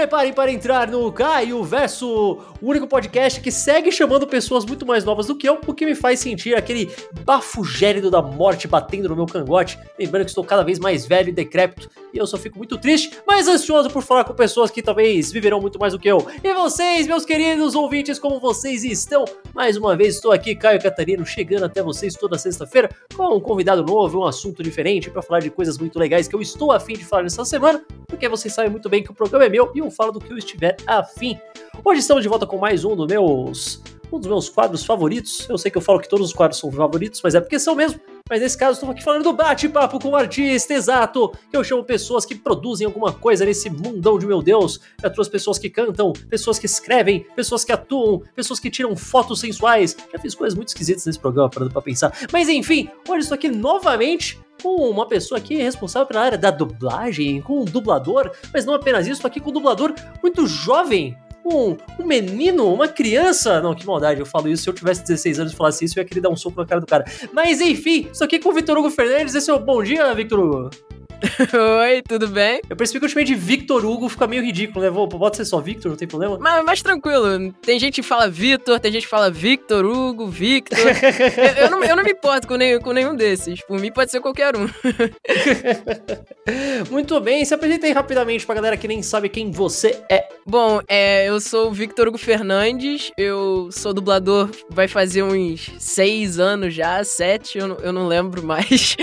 preparem para entrar no Caio Verso, o único podcast que segue chamando pessoas muito mais novas do que eu, o que me faz sentir aquele bafo gélido da morte batendo no meu cangote. Lembrando que estou cada vez mais velho e decrépito, e eu só fico muito triste, mas ansioso por falar com pessoas que talvez viverão muito mais do que eu. E vocês, meus queridos ouvintes, como vocês estão? Mais uma vez estou aqui, Caio Catarino, chegando até vocês toda sexta-feira com um convidado novo, um assunto diferente para falar de coisas muito legais que eu estou afim de falar nessa semana, porque vocês sabem muito bem que o programa é meu e eu falo do que eu estiver afim. Hoje estamos de volta com mais um dos meus um dos meus quadros favoritos. Eu sei que eu falo que todos os quadros são favoritos, mas é porque são mesmo. Mas nesse caso, estou aqui falando do bate-papo com o artista, exato. Eu chamo pessoas que produzem alguma coisa nesse mundão de meu Deus. Eu trouxe pessoas que cantam, pessoas que escrevem, pessoas que atuam, pessoas que tiram fotos sensuais. Já fiz coisas muito esquisitas nesse programa, parando pra pensar. Mas enfim, hoje estou aqui novamente com uma pessoa aqui responsável pela área da dublagem, com um dublador, mas não apenas isso, estou aqui com um dublador muito jovem, um, um menino, uma criança. Não, que maldade, eu falo isso. Se eu tivesse 16 anos e falasse isso, eu ia querer dar um soco na cara do cara. Mas enfim, estou aqui com o Vitor Hugo Fernandes. Esse é o bom dia, Victor Hugo. Oi, tudo bem? Eu percebi que eu chamei de Victor Hugo, fica meio ridículo, né? Vou, pode ser só Victor, não tem problema? Mas, mas tranquilo, tem gente que fala Vitor, tem gente que fala Victor, Hugo, Victor. eu, eu, não, eu não me importo com nenhum, com nenhum desses. Por mim pode ser qualquer um. Muito bem, se apresenta aí rapidamente pra galera que nem sabe quem você é. Bom, é, eu sou o Victor Hugo Fernandes, eu sou dublador, vai fazer uns seis anos já, sete, eu não, eu não lembro mais.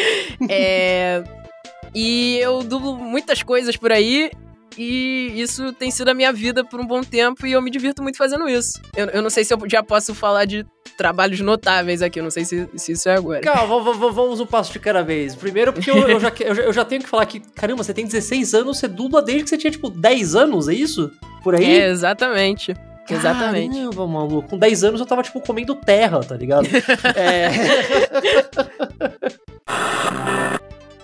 é. E eu dublo muitas coisas por aí. E isso tem sido a minha vida por um bom tempo e eu me divirto muito fazendo isso. Eu, eu não sei se eu já posso falar de trabalhos notáveis aqui, eu não sei se, se isso é agora. Calma, vamos um passo de cada vez. Primeiro, porque eu, eu, já, eu, já tenho que falar que, caramba, você tem 16 anos, você dubla desde que você tinha, tipo, 10 anos, é isso? Por aí? É, exatamente. Exatamente. Caramba, maluco. Com 10 anos eu tava, tipo, comendo terra, tá ligado? é.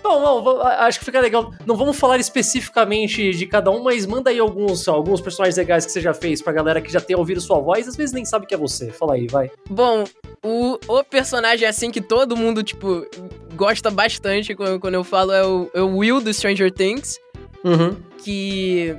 Bom, não, acho que fica legal. Não vamos falar especificamente de cada um, mas manda aí alguns, alguns personagens legais que você já fez pra galera que já tem ouvido sua voz, às vezes nem sabe que é você. Fala aí, vai. Bom, o, o personagem assim que todo mundo, tipo, gosta bastante quando, quando eu falo é o, é o Will do Stranger Things. Uhum. Que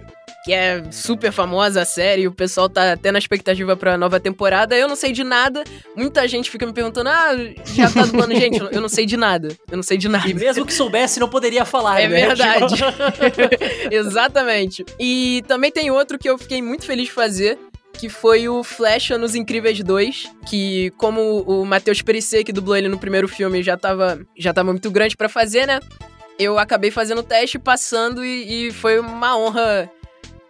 que é super famosa a série, o pessoal tá até na expectativa pra nova temporada. Eu não sei de nada. Muita gente fica me perguntando: ah, já tá dublando. gente, eu não sei de nada. Eu não sei de nada. E mesmo que soubesse, não poderia falar, é né? verdade. Exatamente. E também tem outro que eu fiquei muito feliz de fazer, que foi o Flecha nos Incríveis 2, que como o Matheus Perissé, que dublou ele no primeiro filme, já tava, já tava muito grande para fazer, né? Eu acabei fazendo o teste, passando e, e foi uma honra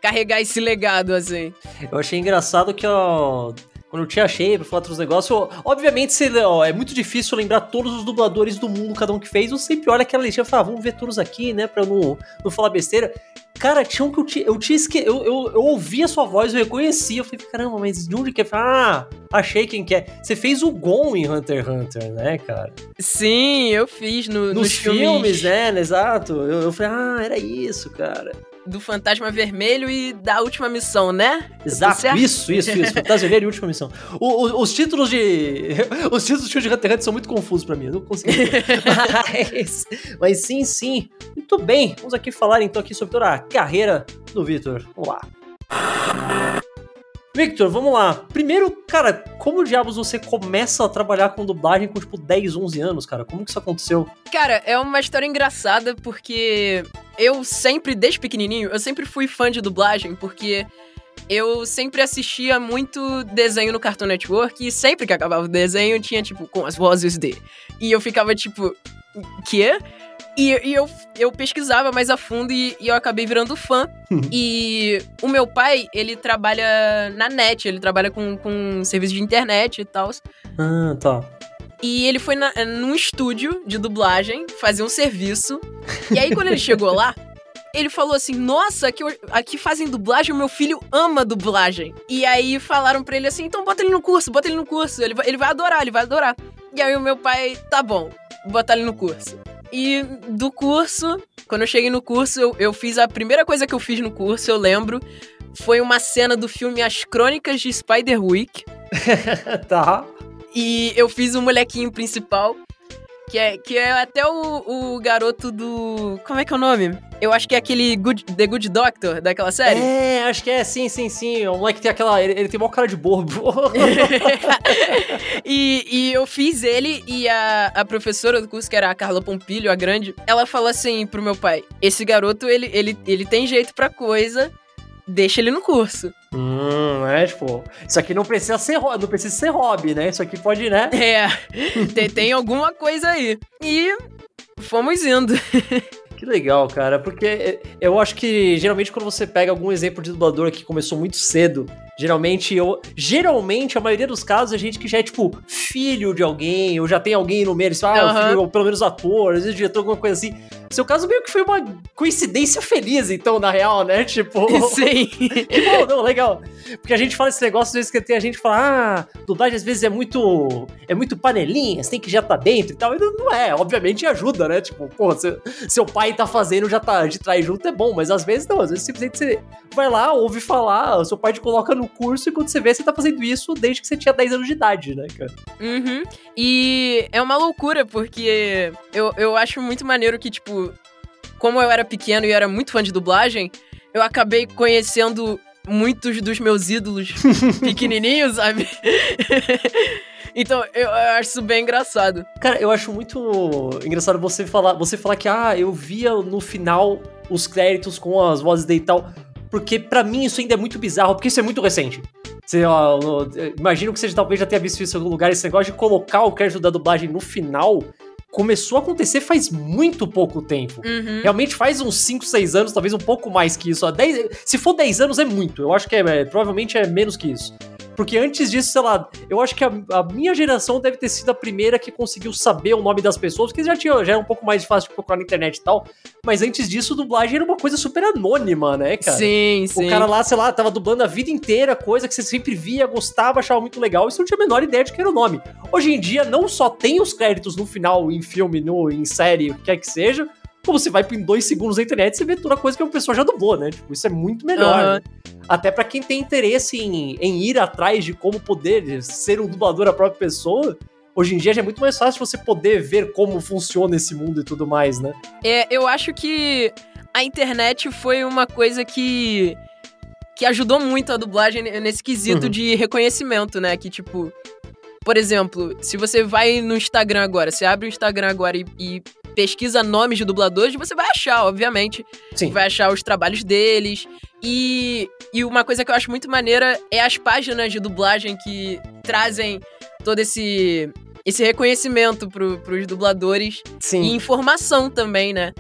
carregar esse legado, assim. Eu achei engraçado que, ó. Quando eu te achei pra falar outros negócios, obviamente você, ó, é muito difícil lembrar todos os dubladores do mundo, cada um que fez. Eu sempre olho aquela listinha e falo, ah, vamos ver todos aqui, né? Pra eu não, não falar besteira. Cara, tinha um que eu te, eu te esque... eu, eu, eu ouvi a sua voz, eu reconheci. Eu falei, caramba, mas de onde que é? Ah, achei quem que é. Você fez o Gon em Hunter x Hunter, né, cara? Sim, eu fiz no, nos, nos filmes. filmes, né? Exato. Eu, eu falei, ah, era isso, cara do Fantasma Vermelho e da Última Missão, né? Exato, isso, isso, isso. Fantasma Vermelho e Última Missão. O, o, os títulos de. Os títulos de Hunter x Hunter são muito confusos para mim, eu não consigo. mas, mas sim, sim. Muito bem, vamos aqui falar então aqui sobre toda a carreira do Victor. Vamos lá. Victor, vamos lá. Primeiro, cara, como diabos você começa a trabalhar com dublagem com, tipo, 10, 11 anos, cara? Como que isso aconteceu? Cara, é uma história engraçada porque eu sempre, desde pequenininho, eu sempre fui fã de dublagem porque eu sempre assistia muito desenho no Cartoon Network e sempre que acabava o desenho tinha, tipo, com as vozes de. E eu ficava, tipo, quê? E, e, eu, eu pesquisava mais a fundo e, e eu acabei virando fã. E o meu pai, ele trabalha na net, ele trabalha com, com serviço de internet e tal. Ah, tá. E ele foi na, num estúdio de dublagem fazer um serviço. E aí, quando ele chegou lá, ele falou assim: Nossa, aqui, aqui fazem dublagem, o meu filho ama dublagem. E aí falaram pra ele assim: Então bota ele no curso, bota ele no curso. Ele vai, ele vai adorar, ele vai adorar. E aí o meu pai, tá bom, botar ele no curso. E do curso, quando eu cheguei no curso, eu, eu fiz a primeira coisa que eu fiz no curso, eu lembro, foi uma cena do filme As Crônicas de Spider-Week. tá. E eu fiz o molequinho principal. Que é, que é até o, o garoto do. Como é que é o nome? Eu acho que é aquele Good, The Good Doctor daquela série. É, acho que é, sim, sim, sim. O moleque tem aquela. Ele, ele tem maior cara de bobo. e, e eu fiz ele e a, a professora do curso, que era a Carla Pompilho, a grande, ela falou assim pro meu pai: esse garoto, ele, ele, ele tem jeito pra coisa deixa ele no curso. Hum, é, tipo, isso aqui não precisa ser não precisa ser hobby, né? Isso aqui pode, né? É, tem, tem alguma coisa aí. E fomos indo. Que legal, cara, porque eu acho que geralmente quando você pega algum exemplo de dublador que começou muito cedo, geralmente eu. Geralmente, a maioria dos casos, é gente que já é, tipo, filho de alguém, ou já tem alguém no meio, ah, uhum. filho, ou pelo menos ator, às vezes diretor, alguma coisa assim. Seu caso meio que foi uma coincidência feliz, então, na real, né? Tipo. Sim. que bom, não, legal. Porque a gente fala esse negócio, às vezes que tem a gente fala, ah, dublagem às vezes é muito. É muito panelinha, você tem que já tá dentro e tal. E não é, obviamente ajuda, né? Tipo, pô, seu, seu pai tá fazendo, já tá de trás junto, é bom, mas às vezes não, às vezes simplesmente você vai lá, ouve falar, seu pai te coloca no curso e quando você vê, você tá fazendo isso desde que você tinha 10 anos de idade, né, cara? Uhum. E é uma loucura, porque eu, eu acho muito maneiro que, tipo, como eu era pequeno e era muito fã de dublagem, eu acabei conhecendo muitos dos meus ídolos pequenininhos, sabe? então, eu, eu, acho isso bem engraçado. Cara, eu acho muito engraçado você falar, você falar que ah, eu via no final os créditos com as vozes de e tal, porque para mim isso ainda é muito bizarro, porque isso é muito recente. Você, ó, imagino que você talvez já tenha visto isso em algum lugar, esse negócio de colocar o crédito da dublagem no final começou a acontecer faz muito pouco tempo. Uhum. Realmente faz uns 5, 6 anos, talvez um pouco mais que isso. 10, se for 10 anos é muito, eu acho que é, é, provavelmente é menos que isso. Porque antes disso, sei lá, eu acho que a, a, minha geração deve ter sido a primeira que conseguiu saber o nome das pessoas, porque já tinha já era um pouco mais fácil de procurar na internet e tal. Mas antes disso, dublagem era uma coisa super anônima, né, cara? Sim, sim. O cara lá, sei lá, tava dublando a vida inteira, coisa que você sempre via, gostava, achava muito legal, e você não tinha a menor ideia de que era o nome. Hoje em dia, não só tem os créditos no final, em filme, no, em série, o que quer que seja, como você vai em dois segundos na internet, você vê toda a coisa que uma pessoa já dublou, né? Tipo, isso é muito melhor. Uhum. Né? Até para quem tem interesse em, em ir atrás de como poder ser um dublador a própria pessoa, hoje em dia já é muito mais fácil você poder ver como funciona esse mundo e tudo mais, né? É, eu acho que a internet foi uma coisa que que ajudou muito a dublagem nesse quesito uhum. de reconhecimento, né? Que tipo, por exemplo, se você vai no Instagram agora, você abre o Instagram agora e, e pesquisa nomes de dubladores, você vai achar, obviamente. Sim. Vai achar os trabalhos deles. E, e uma coisa que eu acho muito maneira é as páginas de dublagem que trazem todo esse esse reconhecimento pro, pros dubladores Sim. e informação também, né?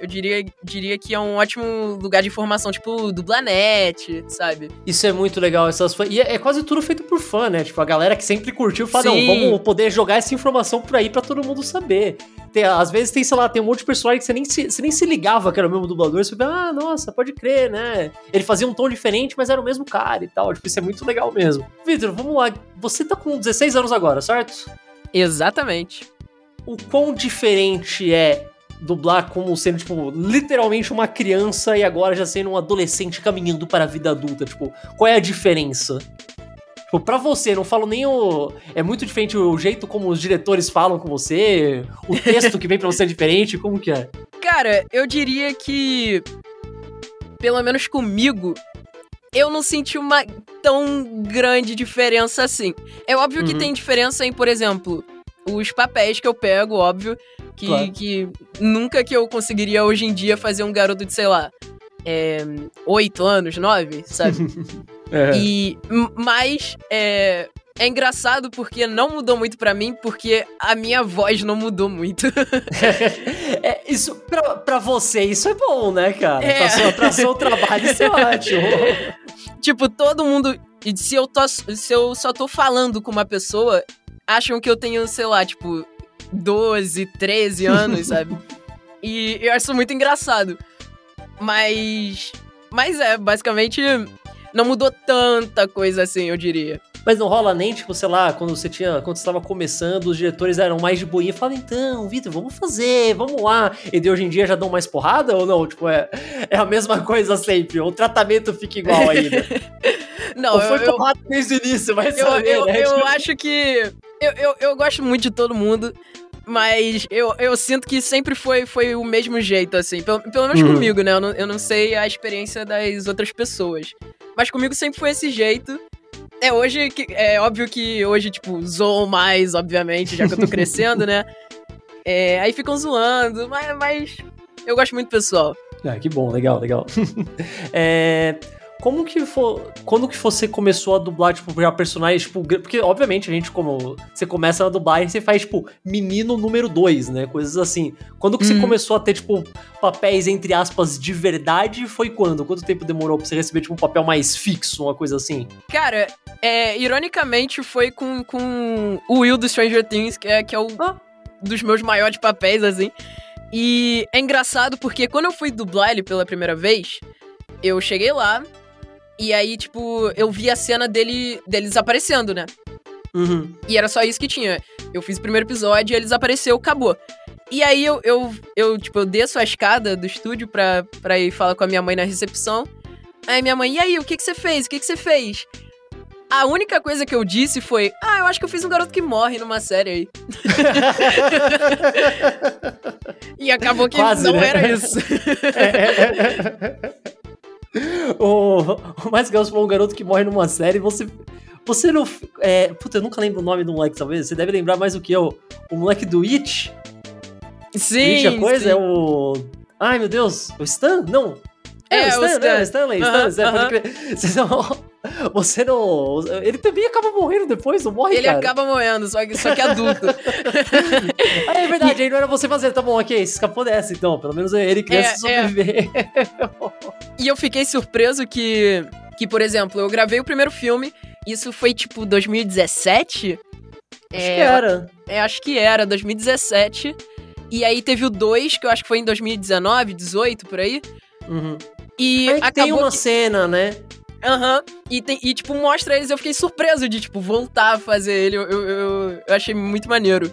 Eu diria, diria que é um ótimo lugar de informação, tipo Dublanet, sabe? Isso é muito legal, essas fãs. E é, é, quase tudo feito por fã, né? Tipo, a galera que sempre curtiu fala, Sim. não, vamos poder jogar essa informação por aí pra todo mundo saber. Tem, às vezes tem, sei lá, tem um monte de personagem que você nem se, você nem se ligava que era o mesmo dublador. Você vê, ah, nossa, pode crer, né? Ele fazia um tom diferente, mas era o mesmo cara e tal. Tipo, isso é muito legal mesmo. Vitor, vamos lá. Você tá com 16 anos agora, certo? Exatamente. O quão diferente é dublar como sendo, tipo, literalmente uma criança e agora já sendo um adolescente caminhando para a vida adulta? Tipo, qual é a diferença? Tipo, pra você, não falo nem o. É muito diferente o jeito como os diretores falam com você, o texto que vem pra você é diferente, como que é? Cara, eu diria que. Pelo menos comigo, eu não senti uma tão grande diferença assim. É óbvio uhum. que tem diferença em, por exemplo, os papéis que eu pego, óbvio. Que, claro. que nunca que eu conseguiria hoje em dia fazer um garoto de, sei lá, é, 8 anos, 9, sabe? é. E, mas, é, é engraçado porque não mudou muito para mim, porque a minha voz não mudou muito. é, isso, pra, pra você, isso é bom, né, cara? É. Pra, sua, pra seu trabalho, isso é ótimo. tipo, todo mundo. Se eu, tô, se eu só tô falando com uma pessoa, acham que eu tenho, sei lá, tipo, 12, 13 anos, sabe? E eu acho isso muito engraçado. Mas. Mas é, basicamente, não mudou tanta coisa assim, eu diria. Mas não rola nem, tipo, sei lá, quando você tinha. Quando você estava começando, os diretores eram mais de boinha. Fala, então, Vitor, vamos fazer, vamos lá. E de hoje em dia já dão mais porrada ou não? Tipo, é, é a mesma coisa sempre. O tratamento fica igual ainda. não, ou foi eu, porrada desde o início, mas eu, eu, né? eu, eu tipo, acho que. Eu, eu, eu gosto muito de todo mundo. Mas eu, eu sinto que sempre foi, foi o mesmo jeito, assim. Pelo, pelo menos Uhum. comigo, né? Eu não, eu não sei a experiência das outras pessoas. Mas comigo sempre foi esse jeito. É, hoje, que- é óbvio que hoje, tipo, zoam mais, obviamente, já que eu tô crescendo, né? É, aí ficam zoando, mas, mas eu gosto muito do pessoal. Ah, que bom, legal, legal. É, como que foi. Quando que você começou a dublar, tipo, já personagens, tipo, porque obviamente a gente, como. Você começa na dublagem, você faz, tipo, menino número 2, né? Coisas assim. Quando que você Uhum. começou a ter, tipo, papéis, entre aspas, de verdade? Foi quando? Quanto tempo demorou pra você receber, tipo, um papel mais fixo, uma coisa assim? Cara, é, ironicamente foi com, com o Will do Stranger Things, que é, que é o Ah. dos meus maiores papéis, assim. E é engraçado porque quando eu fui dublar ele pela primeira vez, eu cheguei lá e aí, tipo, eu vi a cena dele, dele desaparecendo, né? Uhum. E era só isso que tinha. Eu fiz o primeiro episódio, ele desapareceu, acabou. E aí eu, eu, eu tipo, eu desço a escada do estúdio pra, pra ir falar com a minha mãe na recepção. Aí minha mãe, e aí, o que que você fez? O que que você fez? A única coisa que eu disse foi, ah, eu acho que eu fiz um garoto que morre numa série aí. E acabou que Quase, não né? era isso. o, o mais você falou um garoto que morre numa série, você. Você não. É, puta, eu nunca lembro o nome do moleque, talvez. Você deve lembrar mais do que eu. O moleque do It. Sim, It, a coisa sim. é o. Ai, meu Deus. O Stan? Não. É, o Stan, o né? Stan. O Stanley. Aham, Stan, você pode aham. crer. Você não. Você não. Ele também acaba morrendo depois, não morre, Ele cara? acaba morrendo, só que, só que adulto. Ah, é verdade, aí não era você fazer. Tá bom, ok, você escapou dessa então. Pelo menos ele criança É, é. sobreviver. E eu fiquei surpreso que, que, por exemplo, eu gravei o primeiro filme, isso foi tipo 2017? Acho que era. É, acho que era, 2017. E aí teve o 2, que eu acho que foi em 2019, 18, por aí. Uhum. E Aí tem acabou uma que- cena, né? Aham. E, tem- e, tipo, mostra eles. Eu fiquei surpreso de, tipo, voltar a fazer ele. Eu, eu, eu- eu achei muito maneiro.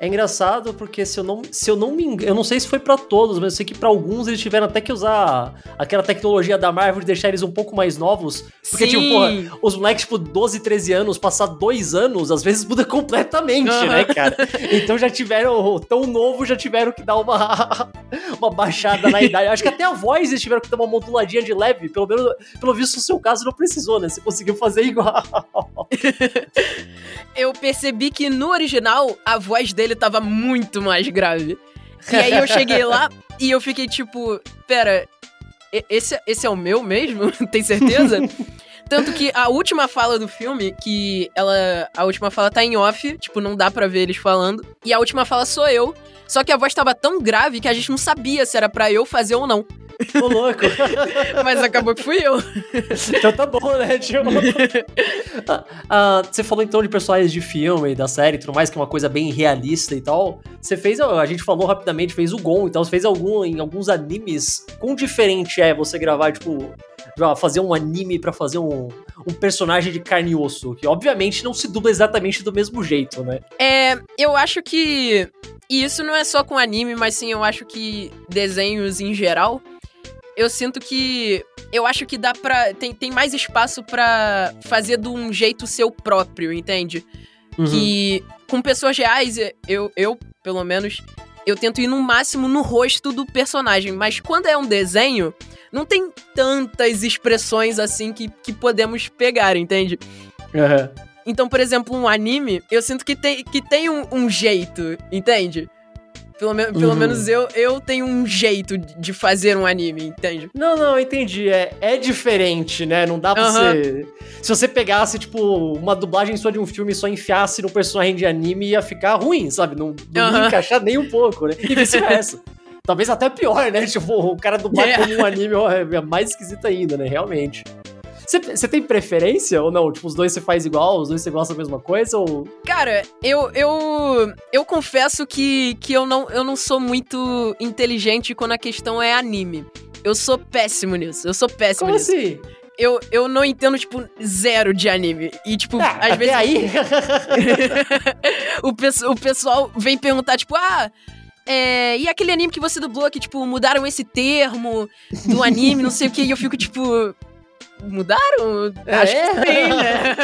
É engraçado porque se eu não, se eu não me engano, eu não sei se foi pra todos, mas eu sei que pra alguns eles tiveram até que usar aquela tecnologia da Marvel de deixar eles um pouco mais novos. Porque, Sim. tipo, porra, os moleques, tipo, 12, 13 anos, passar dois anos, às vezes muda completamente, Aham. né, cara? Então já tiveram, tão novo, já tiveram que dar uma, uma baixada na idade. Acho que até a voz eles tiveram que dar uma moduladinha de leve, pelo menos, pelo visto, no seu caso não precisou, né? Você conseguiu fazer igual. Eu percebi que no original a voz dele tava muito mais grave. E aí eu cheguei lá e eu fiquei tipo, pera, esse, esse é o meu mesmo? Tem certeza? Tanto que a última fala do filme, que ela. A última fala tá em off, tipo, não dá pra ver eles falando. E a última fala sou eu. Só que a voz tava tão grave que a gente não sabia se era pra eu fazer ou não. Ô, louco. Mas acabou que fui eu. Então tá bom, né, tio? Ah, ah, você falou então de personagens de filme, da série e tudo mais, que é uma coisa bem realista e tal. Você fez, a gente falou rapidamente, fez o Gon e tal, você fez algum, em alguns animes. Quão diferente é você gravar, tipo, já fazer um anime pra fazer um, um personagem de carne e osso? Que obviamente não se dubla exatamente do mesmo jeito, né? É, eu acho que. E isso não é só com anime, mas sim, eu acho que desenhos em geral. Eu sinto que. Eu acho que dá pra. Tem, tem mais espaço pra fazer de um jeito seu próprio, entende? Uhum. Que com pessoas reais, eu, eu, pelo menos, eu tento ir no máximo no rosto do personagem. Mas quando é um desenho, não tem tantas expressões assim que, que podemos pegar, entende? Aham. Então, por exemplo, um anime, eu sinto que tem, que tem um, um jeito, entende? Pelo, me pelo Uhum. menos eu, eu tenho um jeito de fazer um anime, entende? Não, não, entendi. É, é diferente, né? Não dá pra Aham. você. Se você pegasse, tipo, uma dublagem só de um filme e só enfiasse no personagem de anime, ia ficar ruim, sabe? Não, não ia Aham. encaixar nem um pouco, né? E vice-versa. Talvez até pior, né? Tipo, o cara dublar Yeah. como um anime é mais esquisito ainda, né? Realmente. Você- tem preferência ou não? Tipo, os dois você faz igual, os dois você gosta da mesma coisa? Ou. Cara, eu eu, eu confesso que, que eu, não, eu não sou muito inteligente quando a questão é anime. Eu sou péssimo nisso. Eu sou péssimo Como nisso. assim? Eu, eu não entendo, tipo, zero de anime. E, tipo, Ah, às vezes. aí. o, pesso- o pessoal vem perguntar, tipo, ah. é, e aquele anime que você dublou que, tipo, mudaram esse termo do anime, não sei o que, e eu fico, tipo. Mudaram? É? Acho que sim, né?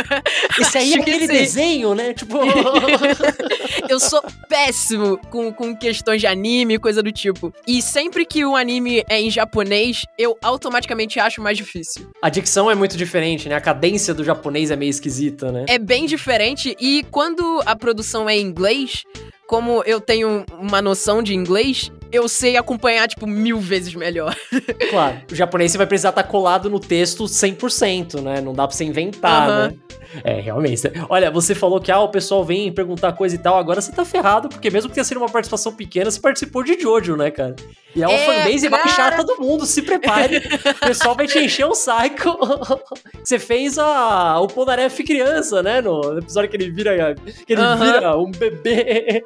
Esse aí é aquele desenho, né? Tipo. Eu sou péssimo com, com questões de anime e coisa do tipo. E sempre que o anime é em japonês, eu automaticamente acho mais difícil. A dicção é muito diferente, né? A cadência do japonês é meio esquisita, né? É bem diferente e quando a produção é em inglês, como eu tenho uma noção de inglês, eu sei acompanhar, tipo, mil vezes melhor. Claro. O japonês você vai precisar estar colado no texto 100%, né? Não dá pra você inventar, Aham. né? É, realmente. Olha, você falou que ah, o pessoal vem perguntar coisa e tal, agora você tá ferrado, porque mesmo que tenha sido uma participação pequena, você participou de Jojo, né, cara? E é uma É, fanbase mais cara. chata do mundo, se prepare. o pessoal vai te encher o saco. você fez a, o Polnareff criança, né? No episódio que ele vira, que ele Aham. vira um bebê.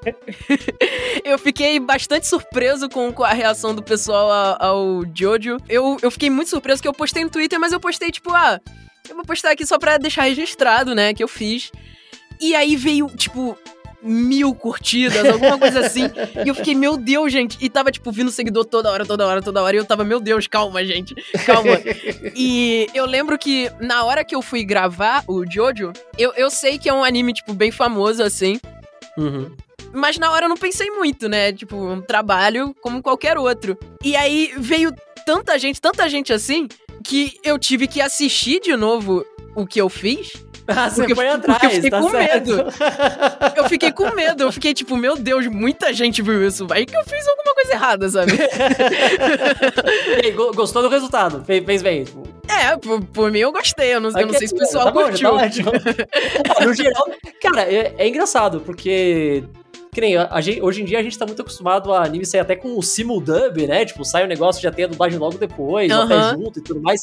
Eu fiquei bastante surpreso com, com a reação do pessoal ao Jojo. Eu, eu fiquei muito surpreso que eu postei no Twitter, mas eu postei, tipo, ah, eu vou postar aqui só pra deixar registrado, né, que eu fiz. E aí veio, tipo, mil curtidas, alguma coisa assim. e eu fiquei, meu Deus, gente. E tava, tipo, vindo seguidor toda hora, toda hora, toda hora. E eu tava, meu Deus, calma, gente, calma. e eu lembro que na hora que eu fui gravar o Jojo, eu, eu sei que é um anime, tipo, bem famoso, assim. Uhum. Mas na hora eu não pensei muito, né? Tipo, um trabalho como qualquer outro. E aí veio tanta gente, tanta gente assim, que eu tive que assistir de novo o que eu fiz. Ah, você foi porque atrás, eu fiquei tá com certo. medo. Eu fiquei com medo, eu fiquei tipo, meu Deus, muita gente viu isso. Vai que eu fiz alguma coisa errada, sabe? E go- gostou do resultado? Fez, fez bem. É, por, por mim eu gostei. Eu não, eu não sei se o pessoal tá bom, curtiu. já tá no geral, cara, é, é engraçado, porque. Que nem a, a gente- hoje em dia a gente tá muito acostumado a anime sair até com o simuldub, né? Tipo, sai o negócio, já tem a dublagem logo depois, ou até junto e tudo mais.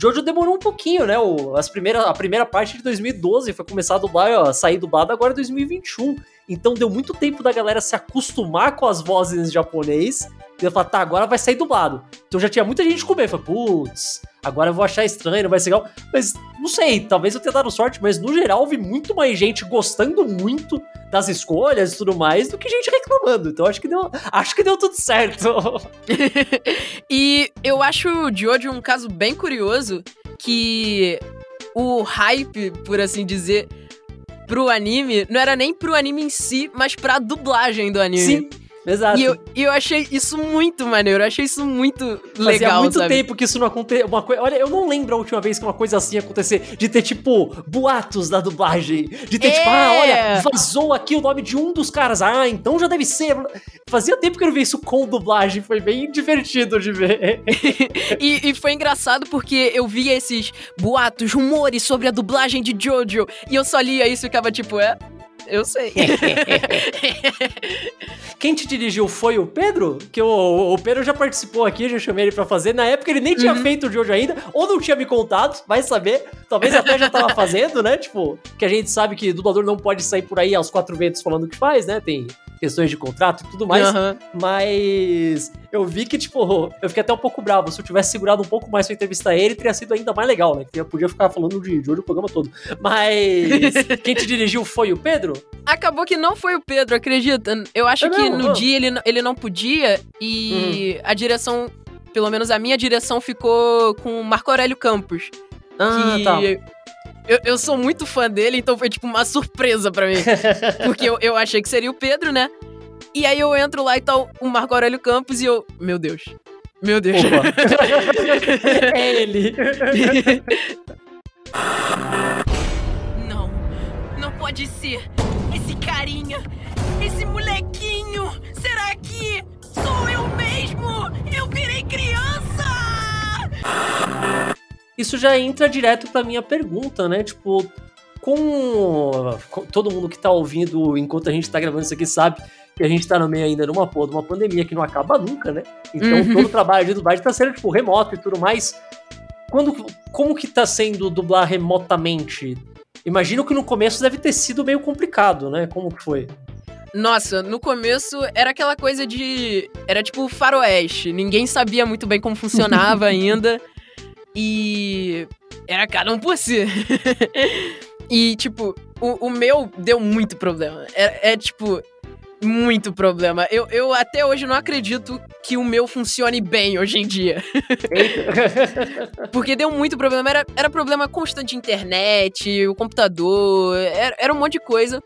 Jojo demorou um pouquinho, né? O, as primeira, a primeira parte de 2012 foi começar a dublar, ó, sair dublado agora em 2021. Então deu muito tempo da galera se acostumar com as vozes em japonês. E eu falar, tá, agora vai sair dublado. Então já tinha muita gente com medo. Falei, putz, agora eu vou achar estranho, não vai ser legal. Mas não sei, talvez eu tenha dado sorte, mas no geral vi muito mais gente gostando muito das escolhas e tudo mais do que gente reclamando. Então acho que deu, acho que deu tudo certo. E eu acho o Jojo um caso bem curioso que o hype, por assim dizer, pro anime não era nem pro anime em si, mas pra dublagem do anime. Sim, exato. E eu, e eu achei isso muito maneiro, eu achei isso muito Fazia legal, muito sabe? tempo que isso não acontecia. Uma coi... Olha, eu não lembro a última vez que uma coisa assim acontecer. De ter, tipo, boatos da dublagem. De ter, tipo, É. ah, olha, vazou aqui o nome de um dos caras. Ah, então já deve ser. Fazia tempo que eu não vi isso com dublagem. Foi bem divertido de ver. E, e foi engraçado porque eu via esses boatos, rumores sobre a dublagem de Jojo, e eu só lia isso e ficava tipo, é, eu sei. Quem te dirigiu foi o Pedro? Que o, o Pedro já participou aqui, já chamei ele pra fazer. Na época ele nem tinha Uhum. feito o Jojo ainda, ou não tinha me contado, vai saber. Talvez até já tava fazendo, né? Tipo, que a gente sabe que dublador não pode sair por aí aos quatro ventos falando o que faz, né? Tem questões de contrato e tudo mais. Aham. Mas eu vi que, tipo, eu fiquei até um pouco bravo. Se eu tivesse segurado um pouco mais pra entrevistar ele, teria sido ainda mais legal, né? Que eu podia ficar falando de Jojo o programa todo. Mas quem te dirigiu foi o Pedro? Acabou que não foi o Pedro, acredita? Eu acho É que mesmo? no Ah. dia ele, ele não podia e a direção, pelo menos a minha direção, ficou com o Marco Aurélio Campos. Ah, que tá. Eu, eu sou muito fã dele, então foi tipo uma surpresa pra mim. Porque eu, eu achei que seria o Pedro, né? E aí eu entro lá e tá o- Marco Aurélio Campos e eu. Meu Deus. Meu Deus. É ele. Não, não pode ser. Esse carinha, esse molequinho, será que sou eu mesmo? Eu virei criança! Isso já entra direto pra minha pergunta, né? Tipo, com, com todo mundo que tá ouvindo enquanto a gente tá gravando isso aqui sabe que a gente tá no meio ainda de uma porra, de uma pandemia que não acaba nunca, né? Então Uhum. todo o trabalho de dublagem tá sendo, tipo, remoto e tudo mais. Quando, como que tá sendo dublar remotamente? Imagino que no começo deve ter sido meio complicado, né? Como que foi? Nossa, no começo era aquela coisa de. Era tipo faroeste. Ninguém sabia muito bem como funcionava ainda. E. Era cada um por si. e, tipo, o, o meu deu muito problema. É, é, tipo. Muito problema. Eu, eu até hoje não acredito que o meu funcione bem hoje em dia. Porque deu muito problema. Era, era problema constante de internet, o computador, era, era um monte de coisa.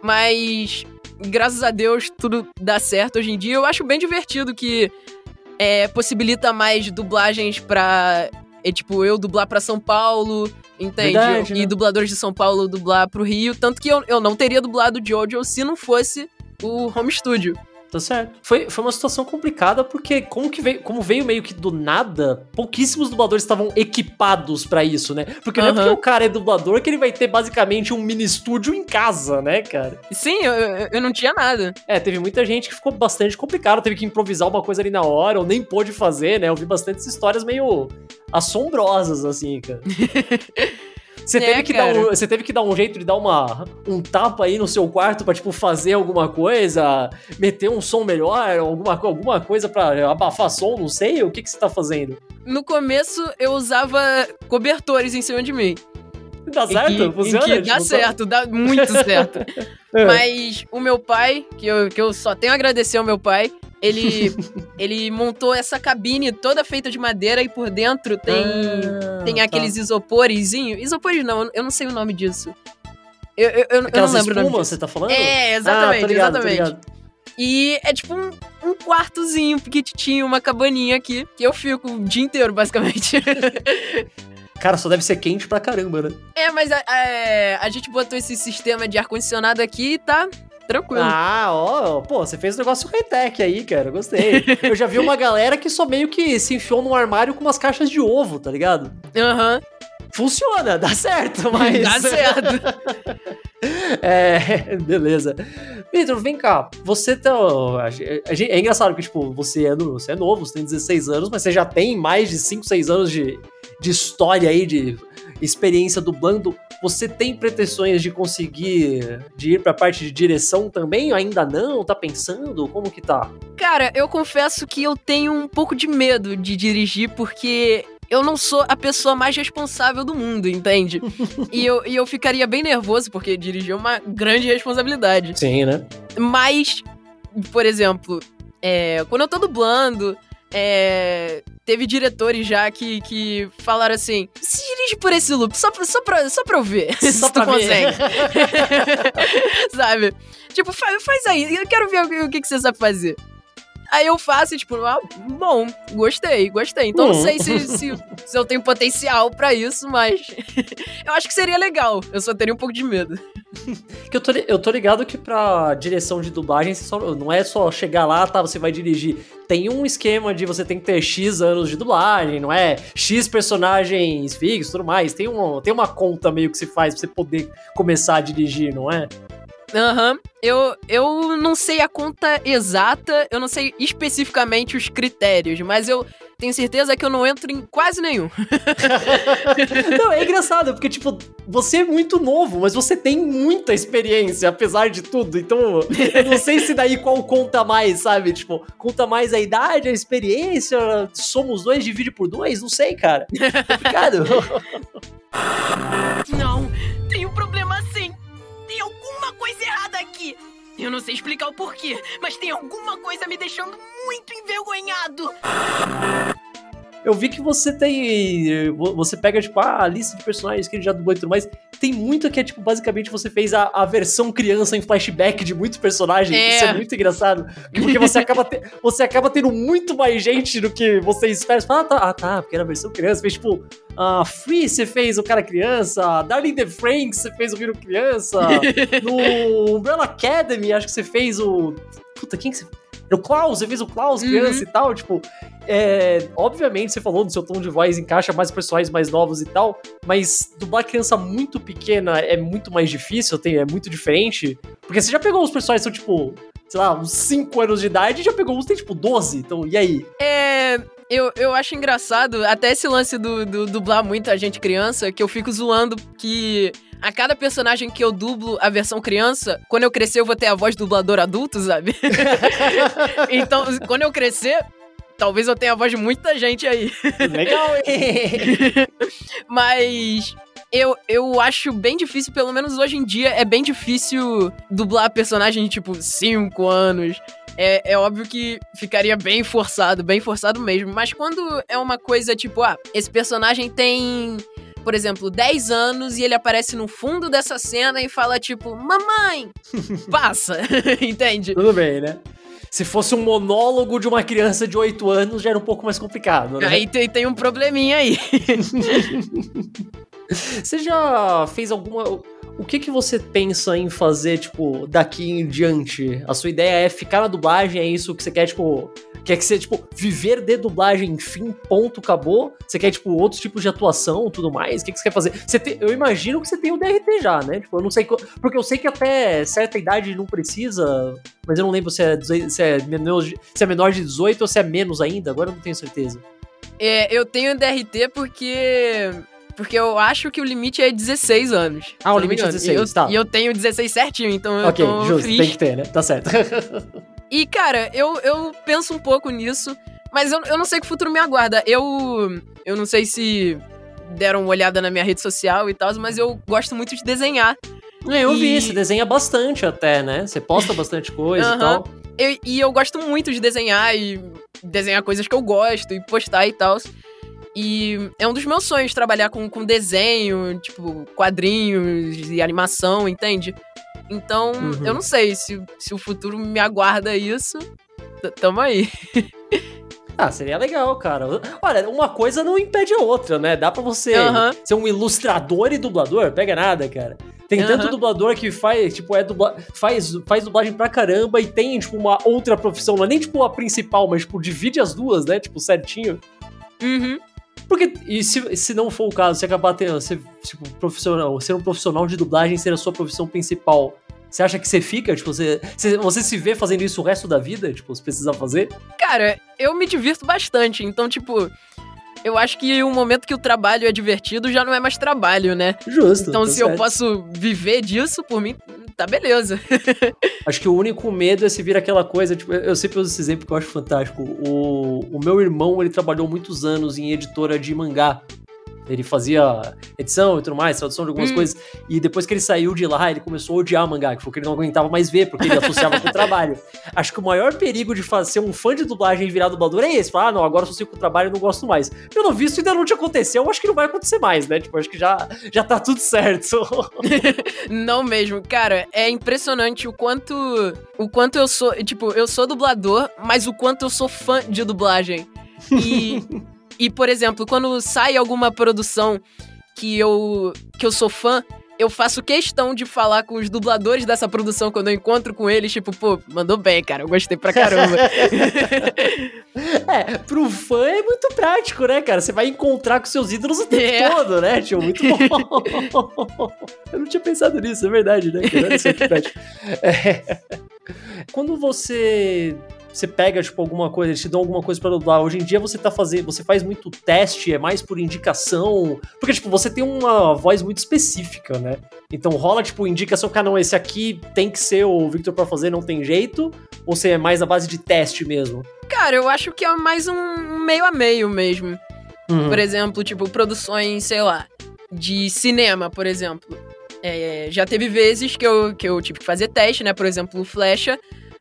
Mas, graças a Deus, tudo dá certo hoje em dia. Eu acho bem divertido que é, possibilita mais dublagens pra. É, tipo, eu dublar pra São Paulo, entende? Verdade, e né? dubladores de São Paulo dublar pro Rio. Tanto que eu, eu não teria dublado Jojo se não fosse o home studio. Tá certo. Foi, foi uma situação complicada porque como que veio, como veio meio que do nada, pouquíssimos dubladores estavam equipados pra isso, né? Porque não é porque o cara é dublador que ele vai ter basicamente um mini estúdio em casa, né, cara? Sim, eu, eu, eu não tinha nada. É, teve muita gente que ficou bastante complicado, teve que improvisar uma coisa ali na hora, ou nem pôde fazer, né? Eu vi bastantes histórias meio assombrosas, assim, cara. Você É, teve, que dar um, você teve que dar um jeito de dar uma, um tapa aí no seu quarto pra, tipo, fazer alguma coisa, meter um som melhor, alguma, alguma coisa pra abafar som, não sei, o que, que você tá fazendo? No começo, eu usava cobertores em cima de mim. Dá E certo? que, Funciona? que Tipo, dá tá- certo, dá muito certo. É. Mas o meu pai, que eu, que eu só tenho a agradecer ao meu pai, ele, ele montou essa cabine toda feita de madeira e por dentro tem, Ah, tem tá. aqueles isoporezinhos. Isopores não, eu não sei o nome disso. Eu, eu, eu, eu não lembro o nome espumas, disso. você tá falando? É, Ah, exatamente, tô ligado, tô exatamente. ligado. E é tipo um, um quartozinho pequititinho, uma cabaninha aqui, que eu fico o dia inteiro, basicamente. Cara, só deve ser quente pra caramba, né? é, mas a, a, a gente botou esse sistema de ar-condicionado aqui e tá tranquilo. Ah, ó, pô, você fez um negócio high-tech aí, cara, gostei. Eu já vi uma galera que só meio que se enfiou num armário com umas caixas de ovo, tá ligado? Aham, Funciona, dá certo, mas... dá certo. É, beleza. Vitor, vem cá, você tá... É engraçado que, tipo, você é, no- você é novo, você tem 16 anos, mas você já tem mais de 5, 6 anos de, de história aí, de experiência dublando. Você tem pretensões de conseguir, de ir pra parte de direção também? Ainda não? Tá pensando? Como que tá? Cara, eu confesso que eu tenho um pouco de medo de dirigir, porque eu não sou a pessoa mais responsável do mundo, entende? e, eu, e eu ficaria bem nervoso, porque dirigir é uma grande responsabilidade. Sim, né? Mas, por exemplo, é, quando eu tô dublando, é, teve diretores já que, que falaram assim: se dirige por esse loop, só pra, só pra, só pra eu ver Só se tu pra ver. consegue. sabe? Tipo, faz, faz aí, eu quero ver o, o que, que você sabe fazer. Aí eu faço e, tipo, ah, bom, gostei, gostei. Então não Hum. sei se, se, se eu tenho potencial pra isso, mas eu acho que seria legal. Eu só teria um pouco de medo. Que eu, tô, eu tô ligado que pra direção de dublagem só- não é só chegar lá, tá, você vai dirigir. Tem um esquema de você tem que ter X anos de dublagem, não é? X personagens fixos e tudo mais. Tem, um, tem uma conta meio que se faz pra você poder começar a dirigir, não é? Aham. Eu, eu não sei a conta exata, eu não sei especificamente os critérios, mas eu tenho certeza que eu não entro em quase nenhum. não, é engraçado, porque, tipo, você é muito novo, mas você tem muita experiência, apesar de tudo. Então, eu não sei se daí qual conta mais, sabe? Tipo, conta mais a idade, a experiência, somos dois, divide por dois, não sei, cara. Complicado. Não, tem um problema sim. Alguma coisa errada aqui. Eu não sei explicar o porquê, mas tem alguma coisa me deixando muito envergonhado. Eu vi que você tem. Você pega, tipo, a lista de personagens que ele já dublou e tudo mais. Tem muito que é, tipo, basicamente você fez a, a versão criança em flashback de muitos personagens. É. Isso é muito engraçado. Porque você acaba, te- você acaba tendo muito mais gente do que você espera. Você fala, ah, tá, ah, tá, porque era a versão criança. Fez, tipo, a Free você fez o cara criança. Darling the Franks você fez o Viro criança. no Umbrella Academy, acho que você fez o. Puta, quem que você. O Klaus, você fez o Klaus, criança Uhum. e tal, tipo. É, obviamente, você falou do seu tom de voz encaixa mais personagens mais novos e tal, mas dublar criança muito pequena é muito mais difícil, tem, é muito diferente. Porque você já pegou os personagens que são, tipo, sei lá, uns 5 anos de idade e já pegou uns que tem, tipo, 12. Então, e aí? É. Eu, eu acho engraçado, até esse lance do, do dublar muita gente criança, que eu fico zoando que a cada personagem que eu dublo a versão criança, quando eu crescer eu vou ter a voz do dublador adulto, sabe? então, quando eu crescer, talvez eu tenha a voz de muita gente aí. Legal, hein? Mas Eu, eu acho bem difícil, pelo menos hoje em dia, é bem difícil dublar personagem de tipo 5 anos. É, é óbvio que ficaria bem forçado, bem forçado mesmo. Mas quando é uma coisa tipo, ah, esse personagem tem por exemplo, 10 anos e ele aparece no fundo dessa cena e fala tipo, mamãe, passa, entende? Tudo bem, né? Se fosse um monólogo de uma criança de 8 anos, já era um pouco mais complicado, né? Aí tem, tem um probleminha aí. você já fez alguma. O que que você pensa em fazer, tipo, daqui em diante? A sua ideia é ficar na dublagem? É isso que você quer, tipo, Quer que você, tipo, viver de dublagem, fim, ponto, acabou? Você quer, tipo, outros tipos de atuação tudo mais? O que, que você quer fazer? Você tem, eu imagino que você tem o DRT já, né? Tipo, eu não sei. Porque eu sei que até certa idade não precisa, mas eu não lembro se é, se é, menor, se é menor de 18 ou se é menos ainda, agora eu não tenho certeza. É, eu tenho DRT porque. Porque eu acho que o limite é 16 anos. Ah, o limite é 16, e eu, tá. E eu tenho 16 certinho, então eu Ok, tô justo, free. tem que ter, né? Tá certo. E, cara, eu, eu penso um pouco nisso, mas eu, eu não sei que futuro me aguarda. Eu, eu não sei se deram uma olhada na minha rede social e tal, mas eu gosto muito de desenhar. É, eu E- vi, você desenha bastante até, né? Você posta bastante coisa e Aham. tal. Eu- e eu gosto muito de desenhar e desenhar coisas que eu gosto e postar e tal. E é um dos meus sonhos trabalhar com, com desenho, tipo, quadrinhos e animação, entende? Então, Uhum. eu não sei se, se o futuro me aguarda isso. Tamo aí. Ah, seria legal, cara. Olha, uma coisa não impede a outra, né? Dá pra você Aham. ser um ilustrador e dublador, pega nada, cara. Tem tanto Aham. dublador que faz, tipo, é dubla... faz, faz dublagem pra caramba e tem, tipo, uma outra profissão. Não é nem, tipo, a principal, mas, tipo, divide as duas, né? Tipo, certinho. Uhum. Porque, e se, se não for o caso, se acabar tendo, ser, tipo, profissional, ser um profissional de dublagem ser a sua profissão principal, você acha que você fica? Tipo, você, você, se vê fazendo isso o resto da vida? Tipo, se precisar fazer? Cara, eu me divirto bastante, então, tipo, eu acho que o momento que o trabalho é divertido já não é mais trabalho, né? Justo. Então, tá se eu certo. posso viver disso, por mim, tá beleza. Acho que o único medo é se vir aquela coisa, tipo, eu sempre uso esse exemplo que eu acho fantástico. O, o meu irmão, ele trabalhou muitos anos em editora de mangá. Ele fazia edição e tudo mais, tradução de algumas Hum. coisas. E depois que ele saiu de lá, ele começou a odiar mangá, que foi que ele não aguentava mais ver, porque ele associava com o trabalho. Acho que o maior perigo de fazer, ser um fã de dublagem e virar dublador é esse. Falar, ah, não, agora eu associo com o trabalho e não gosto mais. Pelo visto, ainda não te aconteceu, eu acho que não vai acontecer mais, né? Tipo, acho que já, já tá tudo certo. Não mesmo, cara, é impressionante o quanto o quanto eu sou, tipo, eu sou dublador, mas o quanto eu sou fã de dublagem. E e por exemplo, quando sai alguma produção que eu que eu sou fã, eu faço questão de falar com os dubladores dessa produção quando eu encontro com eles, tipo, pô, mandou bem, cara, eu gostei pra caramba. É, pro fã é muito prático, né, cara? Você vai encontrar com seus ídolos o tempo É. todo, né, tio? Muito bom. Eu não tinha pensado nisso, é verdade, né? cara? Olha só que prático. É. Quando você você pega, tipo, alguma coisa, eles te dão alguma coisa pra dublar. Hoje em dia você tá fazendo, você faz muito teste, é mais por indicação. Porque, tipo, você tem uma voz muito específica, né? Então rola, tipo, indicação, cara, não, esse aqui tem que ser o Victor pra fazer, não tem jeito. Ou você é mais na base de teste mesmo? cara, eu acho que é mais um meio a meio mesmo. Uhum. Por exemplo, tipo, produções, sei lá, de cinema, por exemplo. É, já teve vezes que eu, que eu tive que fazer teste, né? Por exemplo, o Flecha.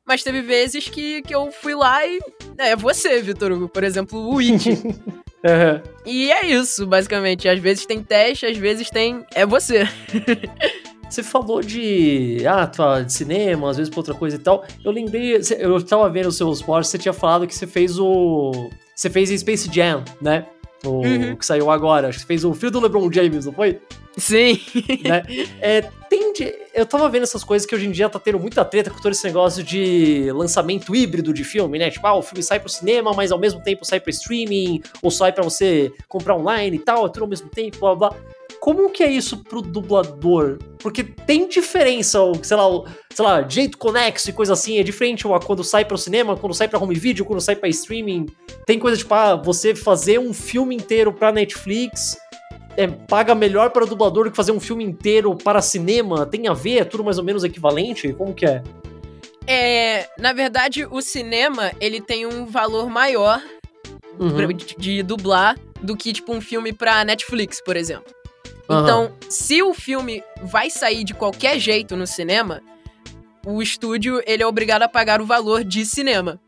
Mas teve vezes que, que eu fui lá e. É você, Vitor Hugo. Por exemplo, o It. Uhum. e é isso, basicamente. Às vezes tem teste, às vezes tem. É você. Você falou de, ah, tua- de cinema, às vezes pra outra coisa e tal. Eu lembrei, eu tava vendo os seus posts, você tinha falado que você fez o. Você fez Space Jam, né? O Uhum. que saiu agora. Acho que você fez o filho do LeBron James, não foi? Sim. né? É, eu tava vendo essas coisas que hoje em dia tá tendo muita treta com todo esse negócio de lançamento híbrido de filme, né? Tipo, ah, o filme sai pro cinema, mas ao mesmo tempo sai pro streaming, ou sai pra você comprar online e tal, é tudo ao mesmo tempo, blá blá. Como que é isso pro dublador? Porque tem diferença, sei lá, o- sei lá, jeito conexo e coisa assim, é diferente ó, quando sai pro cinema, quando sai pra home video, quando sai pra streaming. Tem coisa tipo, ah, você fazer um filme inteiro pra Netflix é, paga melhor para dublador do que fazer um filme inteiro para cinema? Tem a ver? É tudo mais ou menos equivalente? Como que é? É, na verdade, o cinema, ele tem um valor maior Uhum. de, de dublar do que, tipo, um filme pra Netflix, por exemplo. Aham. Então, se o filme vai sair de qualquer jeito no cinema, o estúdio ele é obrigado a pagar o valor de cinema.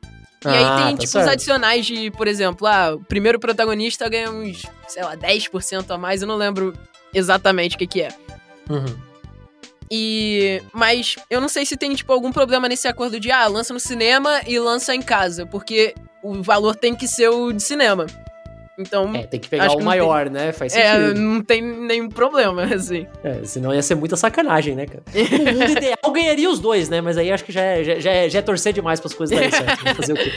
E aí Ah, tem, tá tipo, os certo. adicionais de, por exemplo, ah, o primeiro protagonista ganha uns, sei lá, 10% a mais, eu não lembro exatamente o que que é. Uhum. E. Mas eu não sei se tem, tipo, algum problema nesse acordo de, ah, lança no cinema e lança em casa, porque o valor tem que ser o de cinema. Então, É, tem que pegar Acho o que não tem- maior, né? Faz é, sentido. não tem nenhum problema, assim. É, senão ia ser muita sacanagem, né, cara? No mundo ideal ganharia os dois, né? Mas aí acho que já é, já, já é, já é torcer demais pras coisas darem certo. Vou fazer o quê?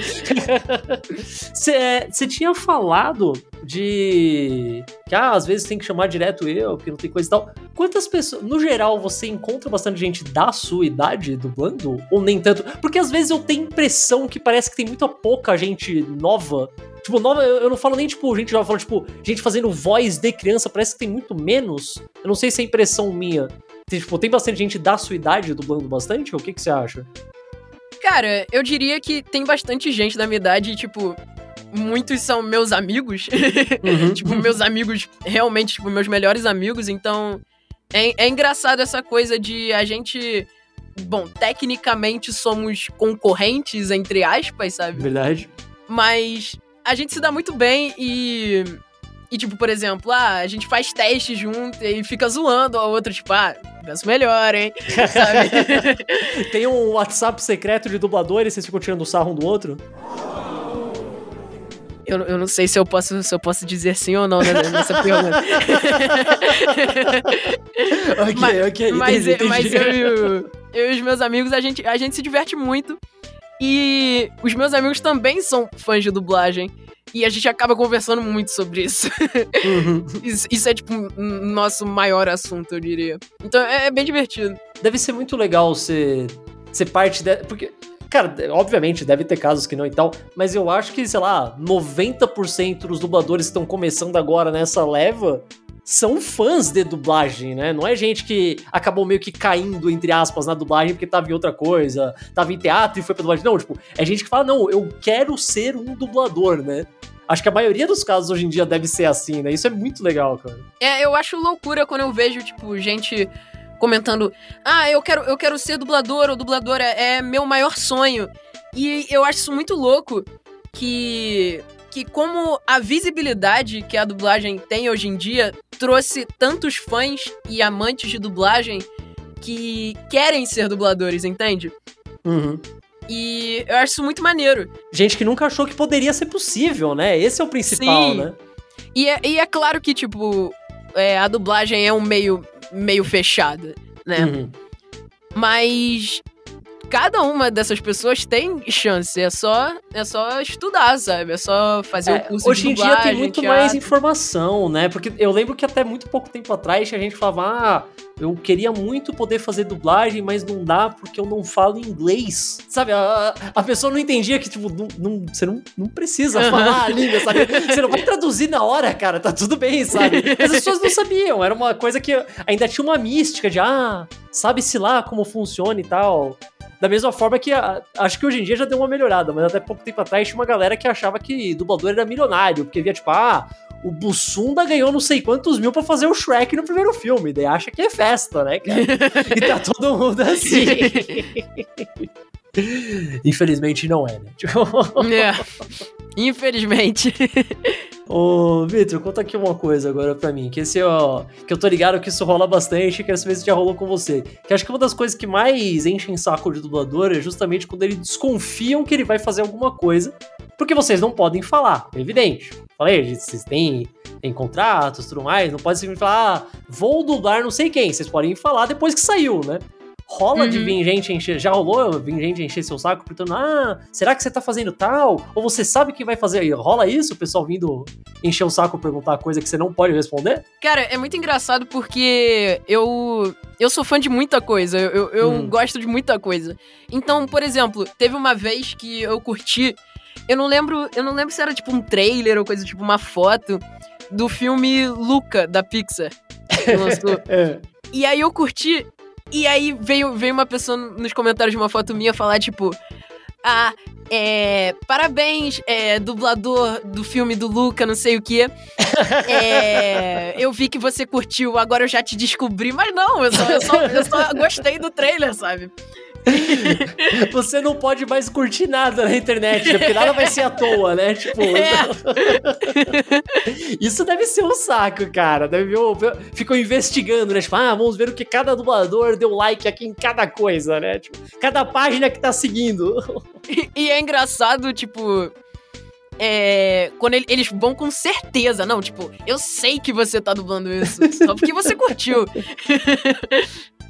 Você tinha falado de que ah, às vezes tem que chamar direto eu, que não tem coisa e tal. Quantas pessoas, no geral, você encontra bastante gente da sua idade dublando? Ou nem tanto? Porque às vezes eu tenho impressão que parece que tem muita pouca gente nova. Tipo, nova, eu não falo nem, tipo, gente nova, eu falo, tipo, gente fazendo voz de criança, parece que tem muito menos. Eu não sei se é impressão minha. Tem, tipo, tem bastante gente da sua idade dublando bastante? Ou o que, que você acha? Cara, eu diria que tem bastante gente da minha idade, tipo, muitos são meus amigos. tipo, meus amigos, realmente, tipo, meus melhores amigos, então. É, é engraçado essa coisa de a gente. Bom, tecnicamente somos concorrentes, entre aspas, sabe? Verdade. Mas a gente se dá muito bem e. E, tipo, por exemplo, ah, a gente faz teste junto e fica zoando a outra, tipo, ah, penso melhor, hein? Sabe? Tem um WhatsApp secreto de dubladores, vocês ficam tirando sarro um do outro? Eu, eu não sei se eu posso, se eu posso dizer sim ou não né, nessa pergunta. Ok, Mas- ok. mas entendi, mas eu, e o- eu e os meus amigos, a gente, a gente se diverte muito. E os meus amigos também são fãs de dublagem. E a gente acaba conversando muito sobre isso. Uhum. Isso, isso é, tipo, nosso maior assunto, eu diria. Então é, é bem divertido. Deve ser muito legal ser, ser parte de... Porque, cara, obviamente deve ter casos que não e tal, mas eu acho que, sei lá, 90% dos dubladores que estão começando agora nessa leva são fãs de dublagem, né? Não é gente que acabou meio que caindo, entre aspas, na dublagem porque tava em outra coisa, tava em teatro e foi pra dublagem. Não, tipo, é gente que fala, não, eu quero ser um dublador, né? Acho que a maioria dos casos hoje em dia deve ser assim, né? Isso é muito legal, cara. É, eu acho loucura quando eu vejo, tipo, gente comentando: Ah, eu quero, eu quero ser dublador ou dubladora, é meu maior sonho. E eu acho isso muito louco que. Que como a visibilidade que a dublagem tem hoje em dia trouxe tantos fãs e amantes de dublagem que querem ser dubladores, entende? Uhum. E eu acho isso muito maneiro. Gente que nunca achou que poderia ser possível, né? Esse é o principal, Sim. né? E é, e é claro que, tipo, é, a dublagem é um meio, meio fechada, né? Uhum. Mas cada uma dessas pessoas tem chance. É só, é só estudar, sabe? É só fazer É, o curso hoje de em dia tem muito teatro. mais informação, né? Porque eu lembro que até muito pouco tempo atrás a gente falava, ah, eu queria muito poder fazer dublagem, mas não dá porque eu não falo inglês. Sabe, a, a pessoa não entendia que, tipo, não, não- você não, não precisa Aham. falar a língua, sabe? Você não vai traduzir na hora, cara, tá tudo bem, sabe? Mas as pessoas não sabiam, era uma coisa que ainda tinha uma mística de, ah, sabe-se lá como funciona e tal. Da mesma forma que a- acho que hoje em dia já deu uma melhorada, mas até pouco tempo atrás tinha uma galera que achava que dublador era milionário, porque via tipo, ah, o Bussunda ganhou não sei quantos mil pra fazer o Shrek no primeiro filme, daí acha que é festa, né, cara? E tá todo mundo assim. Infelizmente não é, né? Tipo, É. Infelizmente. Ô, Vitor, conta aqui uma coisa agora pra mim, que esse, ó, que eu tô ligado que isso rola bastante, quero saber se já rolou com você. Que acho que uma das coisas que mais enchem saco de dublador é justamente quando eles desconfiam que ele vai fazer alguma coisa, porque vocês não podem falar, é evidente. Falei, vocês têm, têm contratos tudo mais, não pode simplesmente falar, ah, vou dublar não sei quem, vocês podem falar depois que saiu, né? Rola de Uhum. vir gente encher. Já rolou vir gente encher seu saco perguntando: Ah, será que você tá fazendo tal? Ou você sabe que vai fazer? E rola isso? O pessoal vindo encher o saco perguntar coisa que você não pode responder? Cara, é muito engraçado porque eu eu sou fã de muita coisa, eu, eu, eu Hum. gosto de muita coisa. Então, por exemplo, teve uma vez que eu curti, eu não lembro, eu não lembro se era tipo um trailer ou coisa tipo uma foto do filme Luca da Pixar. que lançou. É. E aí eu curti. E aí veio, veio uma pessoa nos comentários de uma foto minha falar, tipo. Ah, é, parabéns, é, dublador do filme do Luca, não sei o quê. É, eu vi que você curtiu, agora eu já te descobri, mas não, eu só, eu só, eu só gostei do trailer, sabe? Você não pode mais curtir nada na internet, né? porque nada vai ser à toa, né? Tipo. É. Isso deve ser um saco, cara. Deve ver, ficam investigando, né? Tipo, ah, vamos ver o que cada dublador deu like aqui em cada coisa, né? Tipo, cada página que tá seguindo. E, e é engraçado, tipo. É, quando ele, eles vão com certeza, não, tipo, eu sei que você tá dublando isso, só porque você curtiu.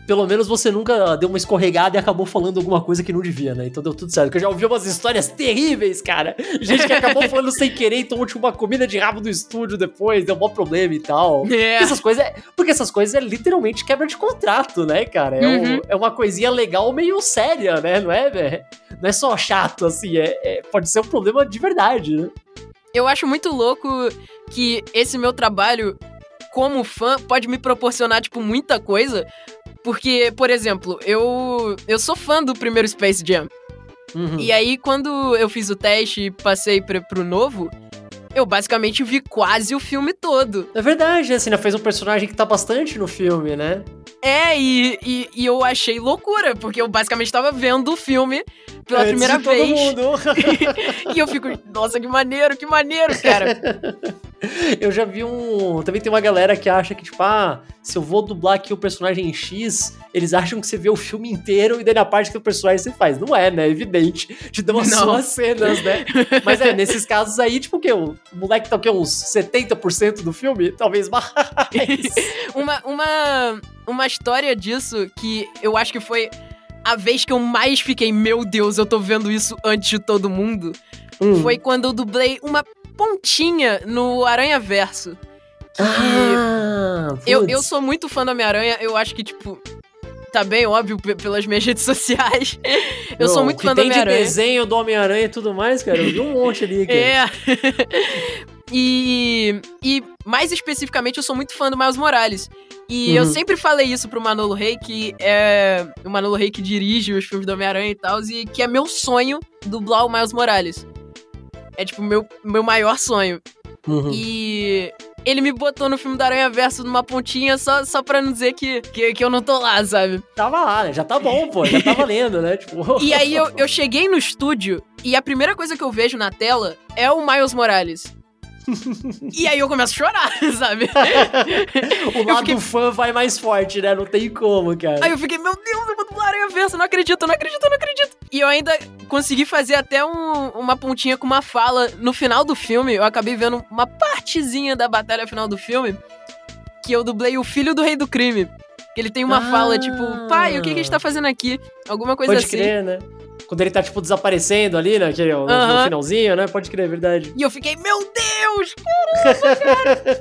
Pelo menos você nunca deu uma escorregada e acabou falando alguma coisa que não devia, né? Então deu tudo certo. Porque eu já ouvi umas histórias terríveis, cara. Gente que acabou falando sem querer e tomou tipo, uma comida de rabo do estúdio depois, deu um problema e tal. É. Porque essas coisas é, porque essas coisas é literalmente quebra de contrato, né, cara? É, uhum. um, é uma coisinha legal meio séria, né? Não é, velho? Não é só chato, assim. É, é, pode ser um problema de verdade, né? Eu acho muito louco que esse meu trabalho como fã pode me proporcionar, tipo, muita coisa, porque, por exemplo, eu, eu sou fã do primeiro Space Jam. Uhum. E aí, quando eu fiz o teste e passei pra, pro novo, eu basicamente vi quase o filme todo. É verdade, assim, né? Fez um personagem que tá bastante no filme, né? É, e, e, e, eu achei loucura, porque eu basicamente tava vendo o filme pela Antes primeira vez. e eu fico, nossa, que maneiro, que maneiro, cara. eu já vi um. Também tem uma galera que acha que, tipo, ah, se eu vou dublar aqui o personagem X, eles acham que você vê o filme inteiro e daí na parte que o personagem você faz. Não é, né? É evidente. Te dão as suas cenas, né? Mas é, nesses casos aí, tipo, o quê? O moleque tá o quê? Uns 70% do filme? Talvez mais. uma, uma, uma história disso que eu acho que foi a vez que eu mais fiquei, meu Deus, eu tô vendo isso antes de todo mundo, hum. foi quando eu dublei uma pontinha no Aranha Verso. Ah, eu, eu sou muito fã do Homem-Aranha, eu acho que, tipo, tá bem óbvio pelas minhas redes sociais. Eu Não, sou muito fã do Homem-Aranha. Tem de desenho do Homem-Aranha e tudo mais, cara. Eu vi um monte ali. Cara. É. e, e mais especificamente, eu sou muito fã do Miles Morales. E uhum. eu sempre falei isso pro Manolo Rey, que é o Manolo Rey que dirige os filmes do Homem-Aranha e tal, e que é meu sonho dublar o Miles Morales. É tipo meu meu maior sonho. Uhum. E ele me botou no filme da Aranha Verso numa pontinha só, só pra não dizer que, que, que eu não tô lá, sabe? Tava lá, né? Já tá bom, pô. Já tá valendo, né? Tipo... E aí eu, eu cheguei no estúdio e a primeira coisa que eu vejo na tela é o Miles Morales e aí eu começo a chorar, sabe? o lado fiquei... fã vai mais forte, né? Não tem como, cara. Aí eu fiquei, meu Deus, eu vou dublar Aranha Versa, não acredito, não acredito, não acredito. E eu ainda consegui fazer até um, uma pontinha com uma fala. No final do filme, eu acabei vendo uma partezinha da batalha final do filme, que eu dublei o filho do rei do crime. Ele tem uma ah. fala, tipo, pai, o que, que a gente tá fazendo aqui? Alguma coisa Pode assim. Crer, né? Quando ele tá, tipo, desaparecendo ali, né? Que, no, uh -huh. no finalzinho, né? Pode crer, é verdade. E eu fiquei, meu Deus! Caramba, cara!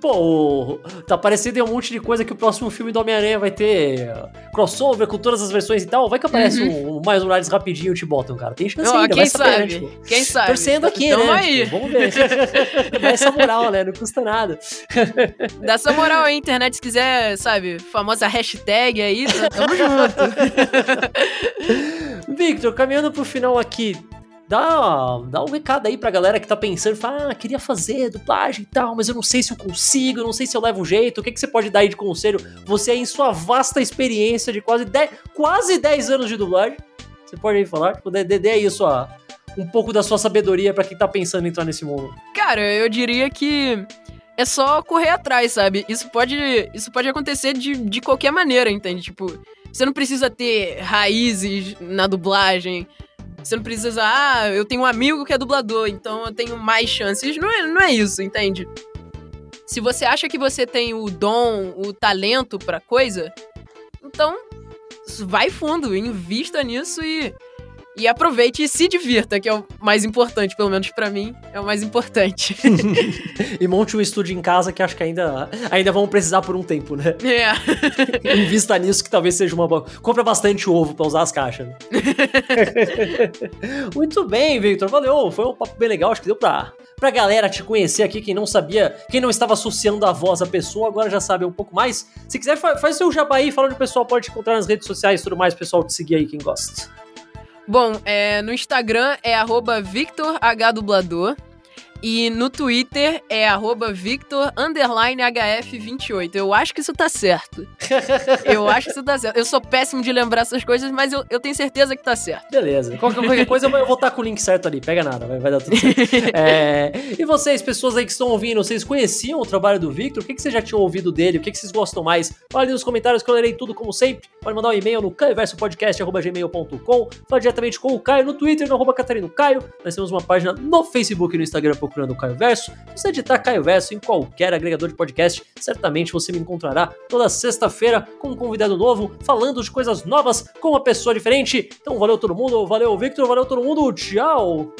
Pô, tá parecendo um monte de coisa que o próximo filme do Homem-Aranha vai ter crossover com todas as versões e tal. Vai que aparece uhum. um, mais Morales rapidinho e te botam, cara. Tem chance oh, ainda, quem saber, sabe? Né, tipo, quem sabe? Torcendo aqui, então né? Aí. Tipo, vamos ver. Dá essa moral, né? Não custa nada. Dá essa moral aí, internet, se quiser, sabe, famosa hashtag aí, tamo junto. Victor, caminhando pro final aqui, dá, dá um recado aí pra galera que tá pensando, fala, ah, queria fazer dublagem e tal, mas eu não sei se eu consigo, não sei se eu levo jeito, o que, que você pode dar aí de conselho? Você aí em sua vasta experiência de quase 10, quase 10 anos de dublagem, você pode aí falar, tipo, dê, dê aí sua, um pouco da sua sabedoria para quem tá pensando em entrar nesse mundo. Cara, eu diria que é só correr atrás, sabe? Isso pode, isso pode acontecer de, de qualquer maneira, entende? Tipo, você não precisa ter raízes na dublagem. Você não precisa, ah, eu tenho um amigo que é dublador, então eu tenho mais chances. Não é, não é isso, entende? Se você acha que você tem o dom, o talento pra coisa, então vai fundo, invista nisso e e aproveite e se divirta, que é o mais importante, pelo menos para mim, é o mais importante. e monte um estúdio em casa que acho que ainda, ainda vão precisar por um tempo, né? É. Invista nisso que talvez seja uma boa. Compra bastante ovo para usar as caixas. Né? Muito bem, Victor, valeu. Foi um papo bem legal, acho que deu pra, pra galera te conhecer aqui, quem não sabia, quem não estava associando a voz à pessoa, agora já sabe um pouco mais. Se quiser, faz, seu jabá aí, fala onde o pessoal pode te encontrar nas redes sociais e tudo mais, pessoal te seguir aí, quem gosta. Bom, é, no Instagram é VictorHDublador. E no Twitter é arroba Victor HF28. Eu acho que isso tá certo. eu acho que isso tá certo. Eu sou péssimo de lembrar essas coisas, mas eu, eu tenho certeza que tá certo. Beleza. Qualquer, qualquer coisa eu vou estar com o link certo ali. Pega nada, vai, vai dar tudo certo. é, e vocês, pessoas aí que estão ouvindo, vocês conheciam o trabalho do Victor? O que, que vocês já tinham ouvido dele? O que, que vocês gostam mais? Fale nos comentários que eu lerei tudo como sempre. Pode mandar um e-mail no caioversopodcast.gmail.com Fale diretamente com o Caio no Twitter, no arroba Catarino Caio. Nós temos uma página no Facebook e no Instagram procurando o Caio Verso. Se você editar Caio Verso em qualquer agregador de podcast, certamente você me encontrará toda sexta-feira com um convidado novo, falando de coisas novas com uma pessoa diferente. Então valeu todo mundo, valeu Victor, valeu todo mundo, tchau!